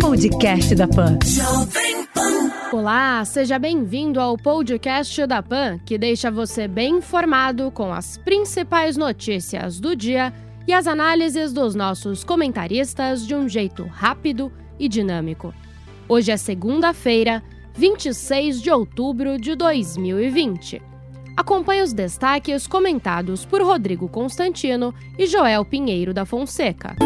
Podcast da Pan. Olá, seja bem-vindo ao podcast da Pan, que deixa você bem informado com as principais notícias do dia e as análises dos nossos comentaristas de um jeito rápido e dinâmico. Hoje é segunda-feira, 26 de outubro de 2020. Acompanhe os destaques comentados por Rodrigo Constantino e Joel Pinheiro da Fonseca.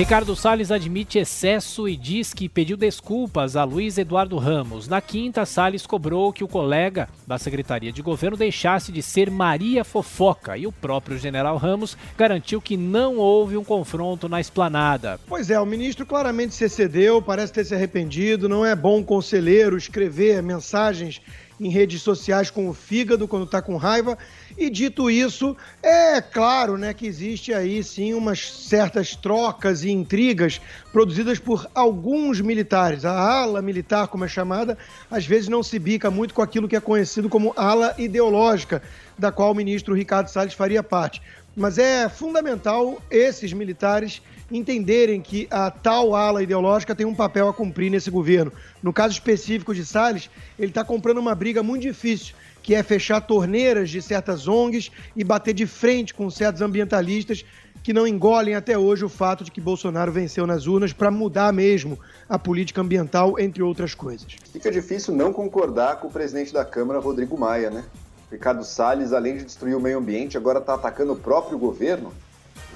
Ricardo Salles admite excesso e diz que pediu desculpas a Luiz Eduardo Ramos. Na quinta, Salles cobrou que o colega da Secretaria de Governo deixasse de ser Maria Fofoca e o próprio general Ramos garantiu que não houve um confronto na esplanada. Pois é, o ministro claramente se excedeu, parece ter se arrependido, não é bom conselheiro escrever mensagens em redes sociais com o fígado quando está com raiva. E dito isso, é claro né, que existe aí sim umas certas trocas e intrigas produzidas por alguns militares. A ala militar, como é chamada, às vezes não se bica muito com aquilo que é conhecido como ala ideológica, da qual o ministro Ricardo Salles faria parte. Mas é fundamental esses militares entenderem que a tal ala ideológica tem um papel a cumprir nesse governo. No caso específico de Salles, ele está comprando uma briga muito difícil, que é fechar torneiras de certas ONGs e bater de frente com certos ambientalistas que não engolem até hoje o fato de que Bolsonaro venceu nas urnas para mudar mesmo a política ambiental, entre outras coisas. Fica difícil não concordar com o presidente da Câmara, Rodrigo Maia, né? Ricardo Salles, além de destruir o meio ambiente, agora está atacando o próprio governo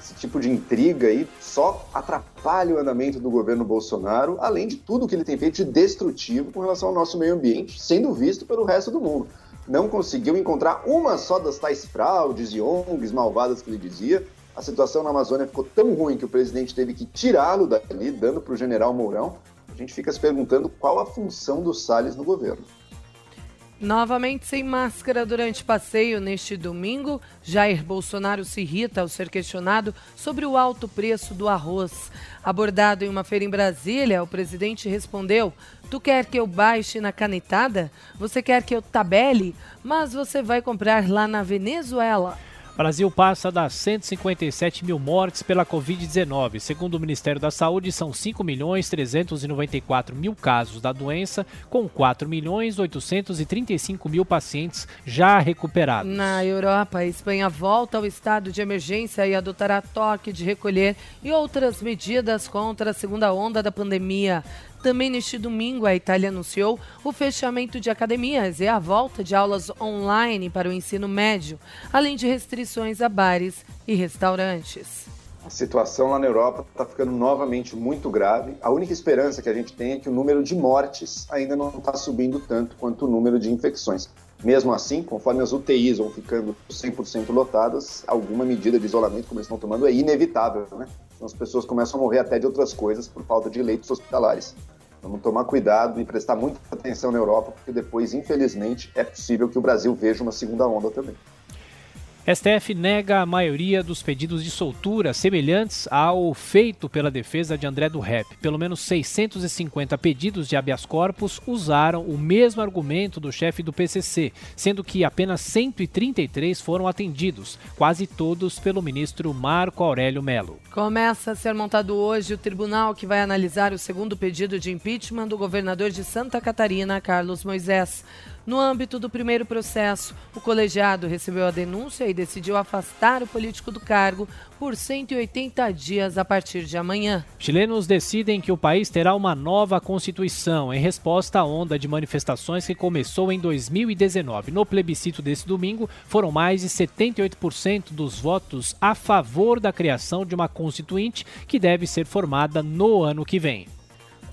esse tipo de intriga aí só atrapalha o andamento do governo Bolsonaro, além de tudo que ele tem feito de destrutivo com relação ao nosso meio ambiente, sendo visto pelo resto do mundo. Não conseguiu encontrar uma só das tais fraudes e ONGs malvadas que ele dizia. A situação na Amazônia ficou tão ruim que o presidente teve que tirá-lo dali, dando para o general Mourão. A gente fica se perguntando qual a função do Salles no governo. Novamente sem máscara durante passeio neste domingo, Jair Bolsonaro se irrita ao ser questionado sobre o alto preço do arroz. Abordado em uma feira em Brasília, o presidente respondeu: Tu quer que eu baixe na canetada? Você quer que eu tabele? Mas você vai comprar lá na Venezuela. Brasil passa das 157 mil mortes pela Covid-19. Segundo o Ministério da Saúde, são 5 milhões 394 mil casos da doença, com 4 milhões 835 mil pacientes já recuperados. Na Europa, a Espanha volta ao estado de emergência e adotará toque de recolher e outras medidas contra a segunda onda da pandemia. Também neste domingo, a Itália anunciou o fechamento de academias e a volta de aulas online para o ensino médio, além de restrições a bares e restaurantes. A situação lá na Europa está ficando novamente muito grave. A única esperança que a gente tem é que o número de mortes ainda não está subindo tanto quanto o número de infecções. Mesmo assim, conforme as UTIs vão ficando 100% lotadas, alguma medida de isolamento, como eles estão tomando, é inevitável, né? Então as pessoas começam a morrer até de outras coisas por falta de leitos hospitalares. Vamos tomar cuidado e prestar muita atenção na Europa, porque depois, infelizmente, é possível que o Brasil veja uma segunda onda também. STF nega a maioria dos pedidos de soltura semelhantes ao feito pela defesa de André do Rep. Pelo menos 650 pedidos de habeas corpus usaram o mesmo argumento do chefe do PCC, sendo que apenas 133 foram atendidos, quase todos pelo ministro Marco Aurélio Melo. Começa a ser montado hoje o tribunal que vai analisar o segundo pedido de impeachment do governador de Santa Catarina, Carlos Moisés. No âmbito do primeiro processo, o colegiado recebeu a denúncia e decidiu afastar o político do cargo por 180 dias a partir de amanhã. Chilenos decidem que o país terá uma nova constituição em resposta à onda de manifestações que começou em 2019. No plebiscito desse domingo, foram mais de 78% dos votos a favor da criação de uma constituinte que deve ser formada no ano que vem.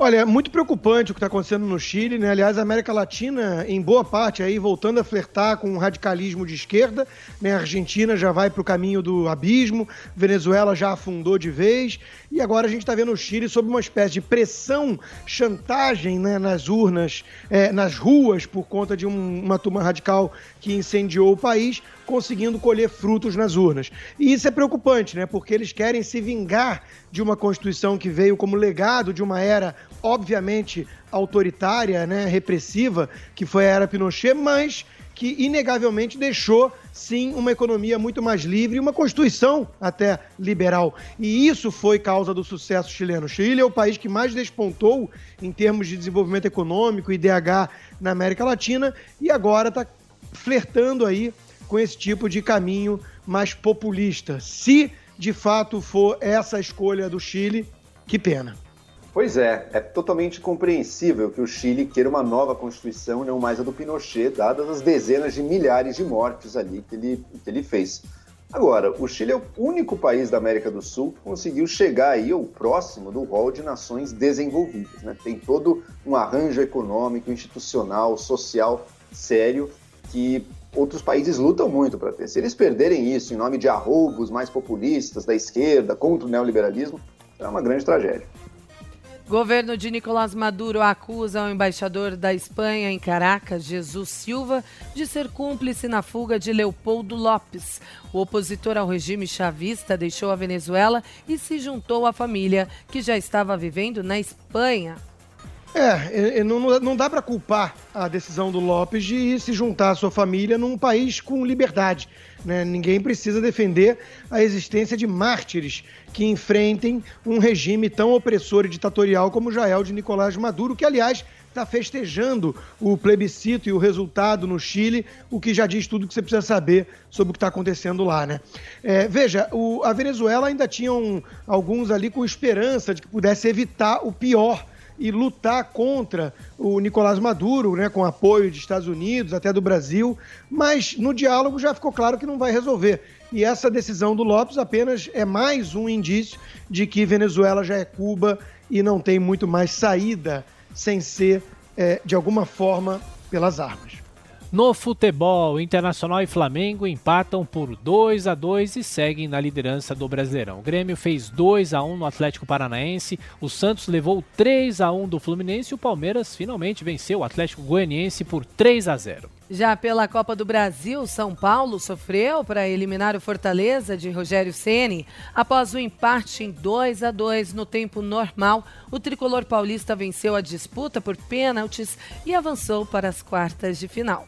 Olha, é muito preocupante o que está acontecendo no Chile, né? Aliás, a América Latina, em boa parte, aí voltando a flertar com o radicalismo de esquerda, né? A Argentina já vai para o caminho do abismo, Venezuela já afundou de vez, e agora a gente está vendo o Chile sob uma espécie de pressão, chantagem né? nas urnas, é, nas ruas, por conta de um, uma turma radical que incendiou o país, conseguindo colher frutos nas urnas. E isso é preocupante, né? Porque eles querem se vingar de uma Constituição que veio como legado de uma era, obviamente, autoritária, né? repressiva, que foi a era Pinochet, mas que inegavelmente deixou sim uma economia muito mais livre e uma constituição até liberal. E isso foi causa do sucesso chileno. O Chile é o país que mais despontou em termos de desenvolvimento econômico e DH na América Latina e agora está flertando aí com esse tipo de caminho mais populista. Se de fato for essa a escolha do Chile, que pena. Pois é, é totalmente compreensível que o Chile queira uma nova constituição, não mais a do Pinochet, dadas as dezenas de milhares de mortes ali que ele, que ele fez. Agora, o Chile é o único país da América do Sul que conseguiu chegar aí ao próximo do rol de nações desenvolvidas. Né? Tem todo um arranjo econômico, institucional, social sério que outros países lutam muito para ter. Se eles perderem isso em nome de arroubos mais populistas da esquerda contra o neoliberalismo, será uma grande tragédia. Governo de Nicolás Maduro acusa o embaixador da Espanha em Caracas, Jesus Silva, de ser cúmplice na fuga de Leopoldo Lopes. O opositor ao regime chavista deixou a Venezuela e se juntou à família, que já estava vivendo na Espanha. É, não, dá para culpar a decisão do Lopes de se juntar à sua família num país com liberdade. Né? Ninguém precisa defender a existência de mártires que enfrentem um regime tão opressor e ditatorial como já é o de Nicolás Maduro, que, aliás, está festejando o plebiscito e o resultado no Chile, o que já diz tudo que você precisa saber sobre o que está acontecendo lá, né? É, veja, o, a Venezuela ainda tinha um, alguns ali com esperança de que pudesse evitar o pior e lutar contra o Nicolás Maduro, né, com apoio de Estados Unidos, até do Brasil, mas no diálogo já ficou claro que não vai resolver. E essa decisão do Lopes apenas é mais um indício de que Venezuela já é Cuba e não tem muito mais saída sem ser, é, de alguma forma, pelas armas. No futebol, Internacional e Flamengo empatam por 2 a 2 e seguem na liderança do Brasileirão. O Grêmio fez 2 a 1 no Atlético Paranaense, o Santos levou 3 a 1 do Fluminense e o Palmeiras finalmente venceu o Atlético Goianiense por 3 a 0. Já pela Copa do Brasil, São Paulo sofreu para eliminar o Fortaleza de Rogério Ceni. Após o empate em 2 a 2 no tempo normal, o tricolor paulista venceu a disputa por pênaltis e avançou para as quartas de final.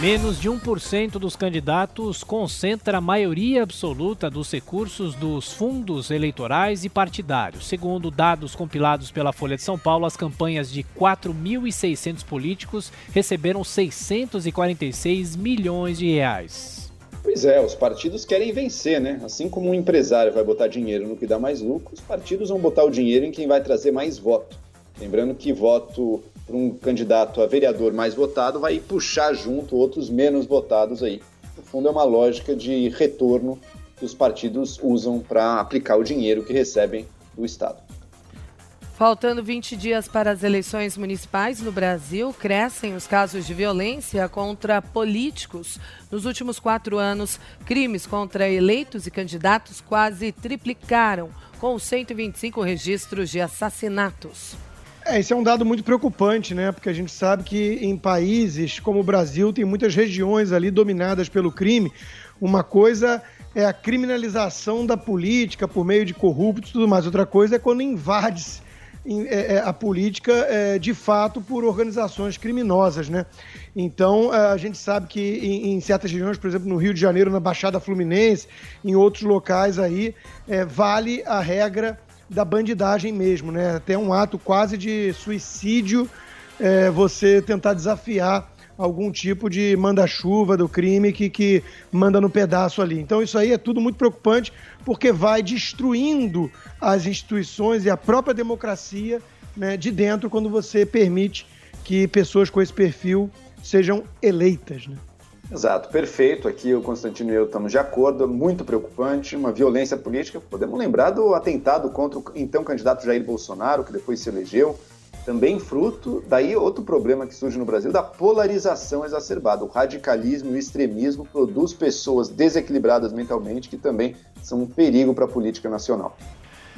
Menos de 1% dos candidatos concentra a maioria absoluta dos recursos dos fundos eleitorais e partidários. Segundo dados compilados pela Folha de São Paulo, as campanhas de 4.600 políticos receberam 646 milhões de reais. Pois é, os partidos querem vencer, né? Assim como um empresário vai botar dinheiro no que dá mais lucro, os partidos vão botar o dinheiro em quem vai trazer mais voto. Lembrando que voto para um candidato a vereador mais votado vai puxar junto outros menos votados aí. No fundo, é uma lógica de retorno que os partidos usam para aplicar o dinheiro que recebem do Estado. Faltando 20 dias para as eleições municipais no Brasil, crescem os casos de violência contra políticos. Nos últimos quatro anos, crimes contra eleitos e candidatos quase triplicaram, com 125 registros de assassinatos. É, esse é um dado muito preocupante, né? Porque a gente sabe que em países como o Brasil tem muitas regiões ali dominadas pelo crime. Uma coisa é a criminalização da política por meio de corruptos e tudo mais. Outra coisa é quando invade é, é, a política é, de fato por organizações criminosas, né? Então a gente sabe que em, certas regiões, por exemplo, no Rio de Janeiro, na Baixada Fluminense, em outros locais aí, vale a regra da bandidagem mesmo, né? Até um ato quase de suicídio é, você tentar desafiar algum tipo de manda-chuva do crime que, que manda no pedaço ali. Então isso aí é tudo muito preocupante porque vai destruindo as instituições e a própria democracia né, de dentro quando você permite que pessoas com esse perfil sejam eleitas. Né? Exato, perfeito. Aqui o Constantino e eu estamos de acordo, muito preocupante, uma violência política. Podemos lembrar do atentado contra o então candidato Jair Bolsonaro, que depois se elegeu, também fruto, daí outro problema que surge no Brasil, da polarização exacerbada. O radicalismo e o extremismo produz pessoas desequilibradas mentalmente que também são um perigo para a política nacional.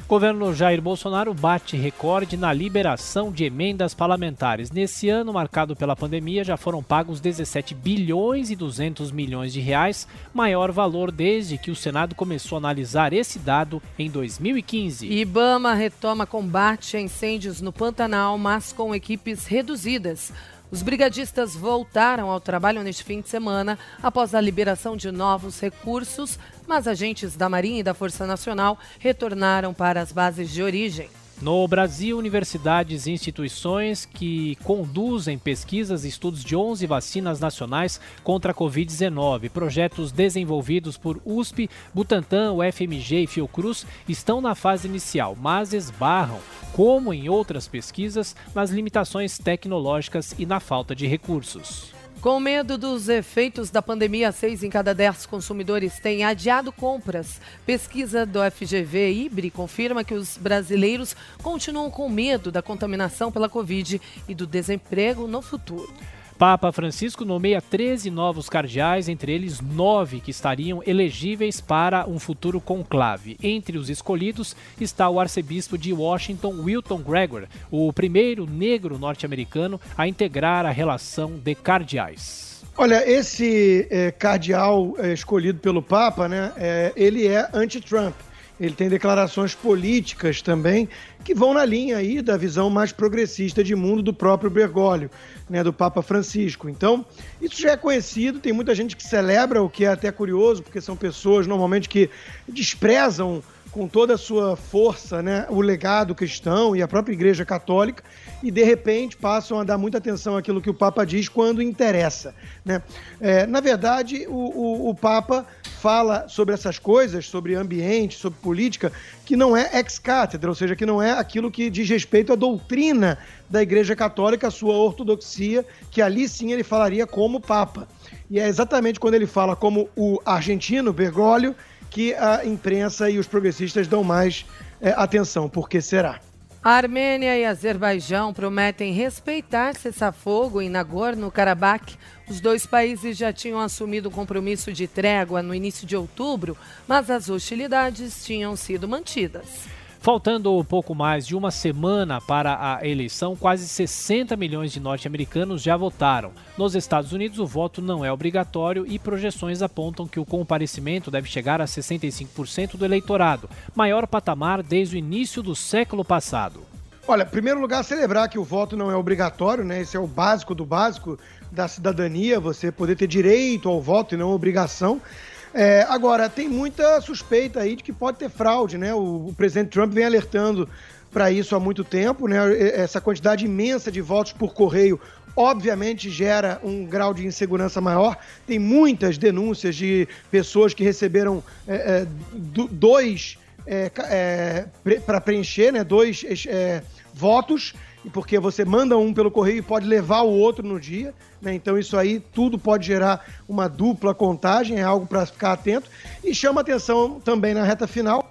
Governo Jair Bolsonaro bate recorde na liberação de emendas parlamentares. Nesse ano, marcado pela pandemia, já foram pagos 17 bilhões e 200 milhões de reais, maior valor desde que o Senado começou a analisar esse dado em 2015. Ibama retoma combate a incêndios no Pantanal, mas com equipes reduzidas. Os brigadistas voltaram ao trabalho neste fim de semana após a liberação de novos recursos, mas agentes da Marinha e da Força Nacional retornaram para as bases de origem. No Brasil, universidades e instituições que conduzem pesquisas e estudos de 11 vacinas nacionais contra a Covid-19. Projetos desenvolvidos por USP, Butantan, UFMG e Fiocruz estão na fase inicial, mas esbarram, como em outras pesquisas, nas limitações tecnológicas e na falta de recursos. Com medo dos efeitos da pandemia, seis em cada dez consumidores têm adiado compras. Pesquisa do FGV IBRE confirma que os brasileiros continuam com medo da contaminação pela Covid e do desemprego no futuro. Papa Francisco nomeia 13 novos cardeais, entre eles nove que estariam elegíveis para um futuro conclave. Entre os escolhidos está o arcebispo de Washington, Wilton Gregor, o primeiro negro norte-americano a integrar a relação de cardeais. Olha, esse é, cardeal é, escolhido pelo Papa, né, é, ele é anti-Trump. Ele tem declarações políticas também que vão na linha aí da visão mais progressista de mundo do próprio Bergoglio, né, do Papa Francisco. Então, isso já é conhecido, tem muita gente que celebra, o que é até curioso, porque são pessoas normalmente que desprezam com toda a sua força né, o legado cristão e a própria Igreja Católica e de repente passam a dar muita atenção àquilo que o Papa diz quando interessa. Né? É, na verdade, o, o, o, Papa fala sobre essas coisas, sobre ambiente, sobre política, que não é ex-cátedra, ou seja, que não é aquilo que diz respeito à doutrina da Igreja Católica, a sua ortodoxia, que ali sim ele falaria como Papa. E é exatamente quando ele fala como o argentino Bergoglio que a imprensa e os progressistas dão mais é, atenção. Por que será? A Armênia e Azerbaijão prometem respeitar cessar-fogo em Nagorno-Karabakh. Os dois países já tinham assumido o compromisso de trégua no início de outubro, mas as hostilidades tinham sido mantidas. Faltando pouco mais de uma semana para a eleição, quase 60 milhões de norte-americanos já votaram. Nos Estados Unidos, o voto não é obrigatório e projeções apontam que o comparecimento deve chegar a 65% do eleitorado, maior patamar desde o início do século passado. Olha, em primeiro lugar, celebrar que o voto não é obrigatório, né? Esse é o básico do básico da cidadania, você poder ter direito ao voto e não obrigação. É, agora, tem muita suspeita aí de que pode ter fraude, né? O, o presidente Trump vem alertando para isso há muito tempo, né? Essa quantidade imensa de votos por correio obviamente gera um grau de insegurança maior. Tem muitas denúncias de pessoas que receberam é, é, dois é, é para preencher, né? Dois é, votos porque você manda um pelo correio e pode levar o outro no dia, né? Então isso aí tudo pode gerar uma dupla contagem, é algo para ficar atento. E chama atenção também na reta final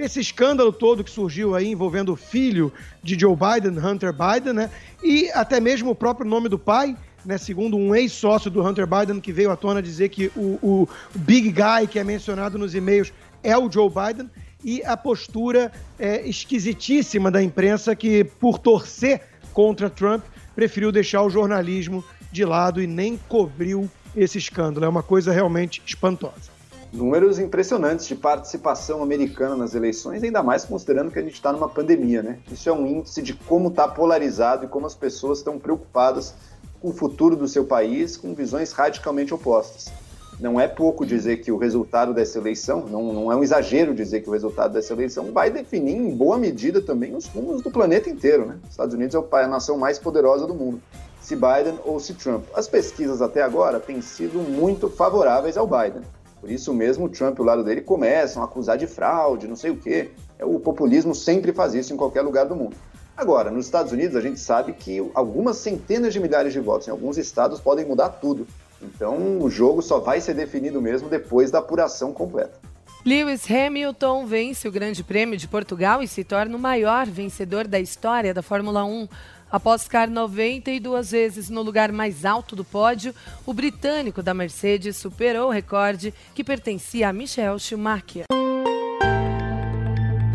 esse escândalo todo que surgiu aí envolvendo o filho de Joe Biden, Hunter Biden, né? E até mesmo o próprio nome do pai, né, segundo um ex-sócio do Hunter Biden que veio à tona dizer que o, o big guy que é mencionado nos e-mails é o Joe Biden e a postura é, esquisitíssima da imprensa que, por torcer contra Trump, preferiu deixar o jornalismo de lado e nem cobriu esse escândalo. É uma coisa realmente espantosa. Números impressionantes de participação americana nas eleições, ainda mais considerando que a gente está numa pandemia, né? Isso é um índice de como está polarizado e como as pessoas estão preocupadas com o futuro do seu país, com visões radicalmente opostas. Não é pouco dizer que o resultado dessa eleição, não, não é um exagero dizer que o resultado dessa eleição vai definir em boa medida também os rumos do planeta inteiro. Né? Os Estados Unidos é a nação mais poderosa do mundo, se Biden ou se Trump. As pesquisas até agora têm sido muito favoráveis ao Biden. Por isso mesmo, o Trump e o lado dele começam a acusar de fraude, não sei o quê. É, o populismo sempre faz isso em qualquer lugar do mundo. Agora, nos Estados Unidos, a gente sabe que algumas centenas de milhares de votos em alguns estados podem mudar tudo. Então o jogo só vai ser definido mesmo depois da apuração completa. Lewis Hamilton vence o Grande Prêmio de Portugal e se torna o maior vencedor da história da Fórmula 1. Após ficar 92 vezes no lugar mais alto do pódio, o britânico da Mercedes superou o recorde que pertencia a Michael Schumacher.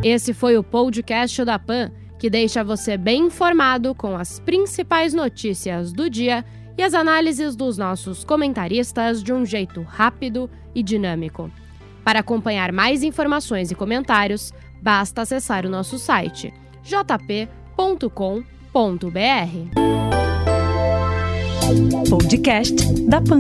Esse foi o podcast da PAN, que deixa você bem informado com as principais notícias do dia e as análises dos nossos comentaristas de um jeito rápido e dinâmico. Para acompanhar mais informações e comentários, basta acessar o nosso site jp.com.br. Podcast da Pan.